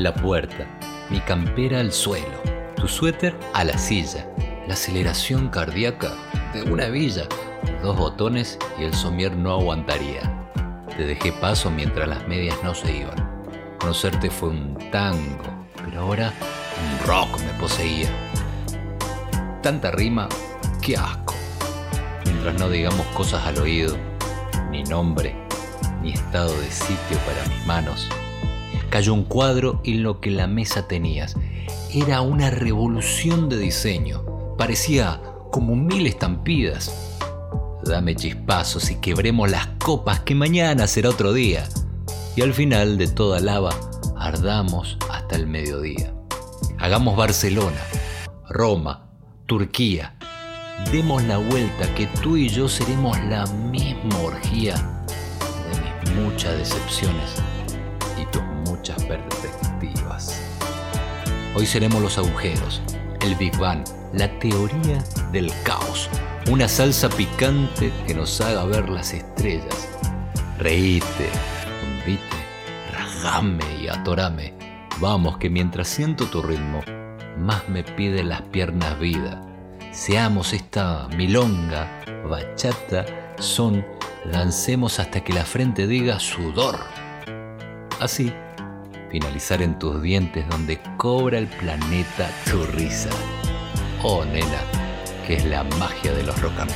La puerta, mi campera al suelo, tu suéter a la silla, la aceleración cardíaca de una villa, dos botones y el somier no aguantaría. Te dejé paso mientras las medias no se iban. Conocerte fue un tango, pero ahora un rock me poseía. Tanta rima, qué asco. Mientras no digamos cosas al oído, ni nombre, ni estado de sitio para mis manos. Cayó un cuadro en lo que la mesa tenías. Era una revolución de diseño. Parecía como mil estampidas. Dame chispazos y quebremos las copas que mañana será otro día. Y al final de toda lava, ardamos hasta el mediodía. Hagamos Barcelona, Roma, Turquía. Demos la vuelta que tú y yo seremos la misma orgía de mis muchas decepciones Hoy seremos los agujeros, el Big Bang, la teoría del caos, una salsa picante que nos haga ver las estrellas. Reíte, hundite, rajame y atorame. Vamos que mientras siento tu ritmo, más me piden las piernas vida. Seamos esta milonga, bachata, son, dancemos hasta que la frente diga sudor. Así, finalizar en tus dientes donde cobra el planeta tu risa. Oh, nena, que es la magia de los rock and.